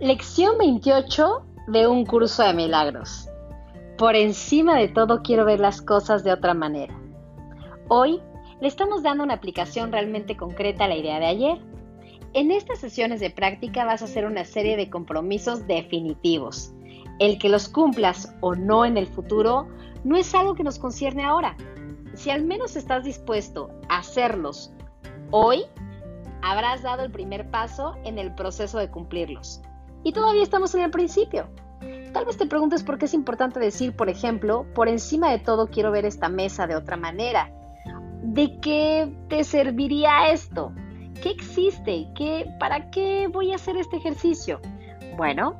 Lección 28 de un curso de milagros. Por encima de todo quiero ver las cosas de otra manera. Hoy le estamos dando una aplicación realmente concreta a la idea de ayer. En estas sesiones de práctica vas a hacer una serie de compromisos definitivos. El que los cumplas o no en el futuro no es algo que nos concierne ahora. Si al menos estás dispuesto a hacerlos hoy, habrás dado el primer paso en el proceso de cumplirlos. Y todavía estamos en el principio. Tal vez te preguntes por qué es importante decir, por ejemplo, por encima de todo quiero ver esta mesa de otra manera. ¿De qué te serviría esto? ¿Qué existe? ¿Qué, ¿Para qué voy a hacer este ejercicio? Bueno,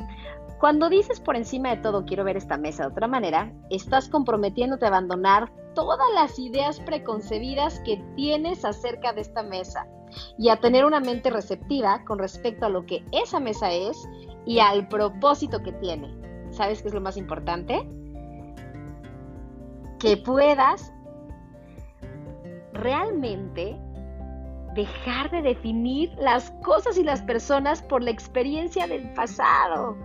cuando dices por encima de todo quiero ver esta mesa de otra manera, estás comprometiéndote a abandonar todas las ideas preconcebidas que tienes acerca de esta mesa y a tener una mente receptiva con respecto a lo que esa mesa es y al propósito que tiene. ¿Sabes qué es lo más importante? Que puedas realmente dejar de definir las cosas y las personas por la experiencia del pasado.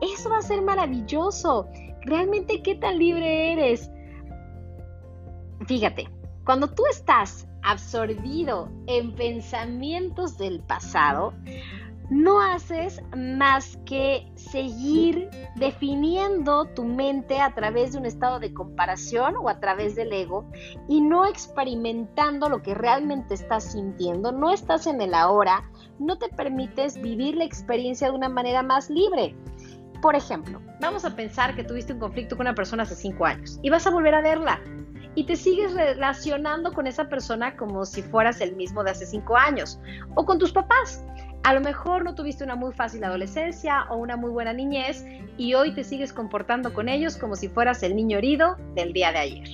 Eso va a ser maravilloso. Realmente, ¿qué tan libre eres? Fíjate, cuando tú estás absorbido en pensamientos del pasado, no haces más que seguir definiendo tu mente a través de un estado de comparación o a través del ego y no experimentando lo que realmente estás sintiendo, no estás en el ahora, no te permites vivir la experiencia de una manera más libre. Por ejemplo, vamos a pensar que tuviste un conflicto con una persona hace cinco años y vas a volver a verla y te sigues relacionando con esa persona como si fueras el mismo de hace cinco años o con tus papás. A lo mejor no tuviste una muy fácil adolescencia o una muy buena niñez y hoy te sigues comportando con ellos como si fueras el niño herido del día de ayer.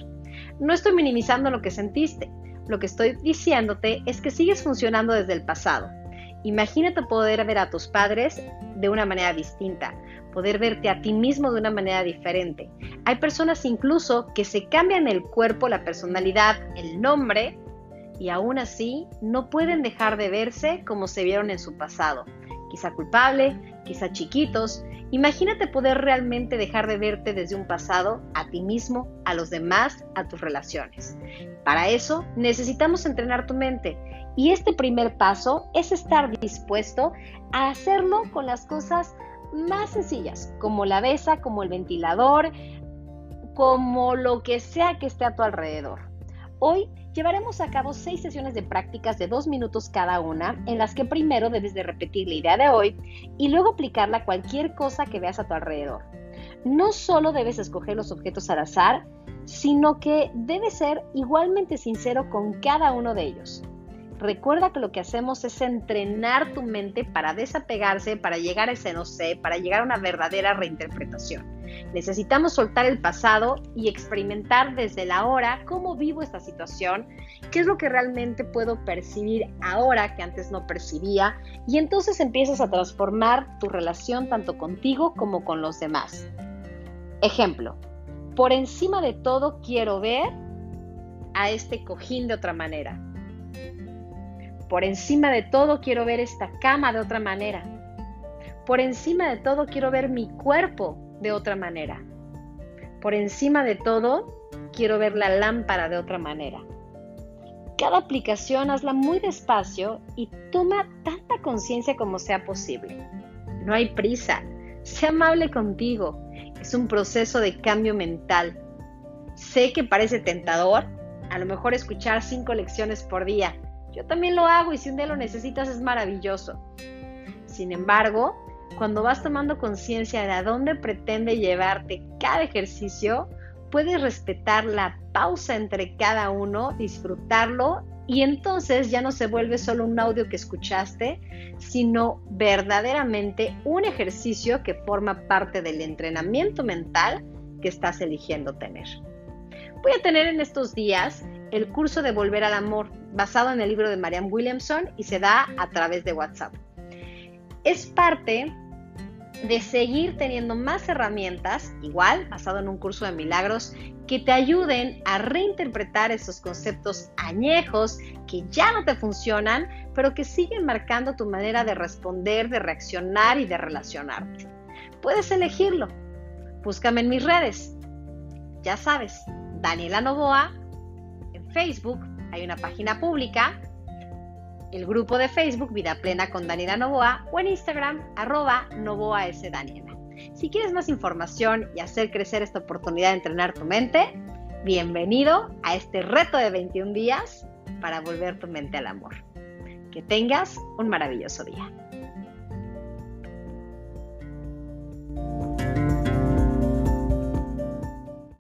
No estoy minimizando lo que sentiste, lo que estoy diciéndote es que sigues funcionando desde el pasado. Imagínate poder ver a tus padres de una manera distinta, poder verte a ti mismo de una manera diferente. Hay personas incluso que se cambian el cuerpo, la personalidad, el nombre y aún así no pueden dejar de verse como se vieron en su pasado. Quizá culpable, quizá chiquitos. Imagínate poder realmente dejar de verte desde un pasado a ti mismo, a los demás, a tus relaciones. Para eso necesitamos entrenar tu mente y este primer paso es estar dispuesto a hacerlo con las cosas más sencillas, como la besa, como el ventilador, como lo que sea que esté a tu alrededor. Hoy llevaremos a cabo seis sesiones de prácticas de dos minutos cada una, en las que primero debes de repetir la idea de hoy y luego aplicarla a cualquier cosa que veas a tu alrededor. No solo debes escoger los objetos al azar, sino que debes ser igualmente sincero con cada uno de ellos. Recuerda que lo que hacemos es entrenar tu mente para desapegarse, para llegar a ese no sé, para llegar a una verdadera reinterpretación. Necesitamos soltar el pasado y experimentar desde la hora cómo vivo esta situación, qué es lo que realmente puedo percibir ahora que antes no percibía y entonces empiezas a transformar tu relación tanto contigo como con los demás. Ejemplo, por encima de todo quiero ver a este cojín de otra manera por encima de todo quiero ver esta cama de otra manera. Por encima de todo quiero ver mi cuerpo de otra manera. Por encima de todo quiero ver la lámpara de otra manera. Cada aplicación hazla muy despacio y toma tanta conciencia como sea posible. No hay prisa. Sé amable contigo. Es un proceso de cambio mental. Sé que parece tentador, a lo mejor escuchar cinco lecciones por día, yo también lo hago y si un día lo necesitas es maravilloso. Sin embargo, cuando vas tomando conciencia de a dónde pretende llevarte cada ejercicio, puedes respetar la pausa entre cada uno, disfrutarlo y entonces ya no se vuelve solo un audio que escuchaste, sino verdaderamente un ejercicio que forma parte del entrenamiento mental que estás eligiendo tener. Voy a tener en estos días el curso de Volver al Amor, basado en el libro de Marianne Williamson y se da a través de WhatsApp. Es parte de seguir teniendo más herramientas, igual basado en un curso de milagros, que te ayuden a reinterpretar esos conceptos añejos que ya no te funcionan, pero que siguen marcando tu manera de responder, de reaccionar y de relacionarte. Puedes elegirlo. Búscame en mis redes. Ya sabes, Daniela Novoa, en Facebook hay una página pública, el grupo de Facebook Vida Plena con Daniela Novoa o en Instagram arroba Novoa S. Daniela. Si quieres más información y hacer crecer esta oportunidad de entrenar tu mente, bienvenido a este reto de 21 días para volver tu mente al amor. Que tengas un maravilloso día.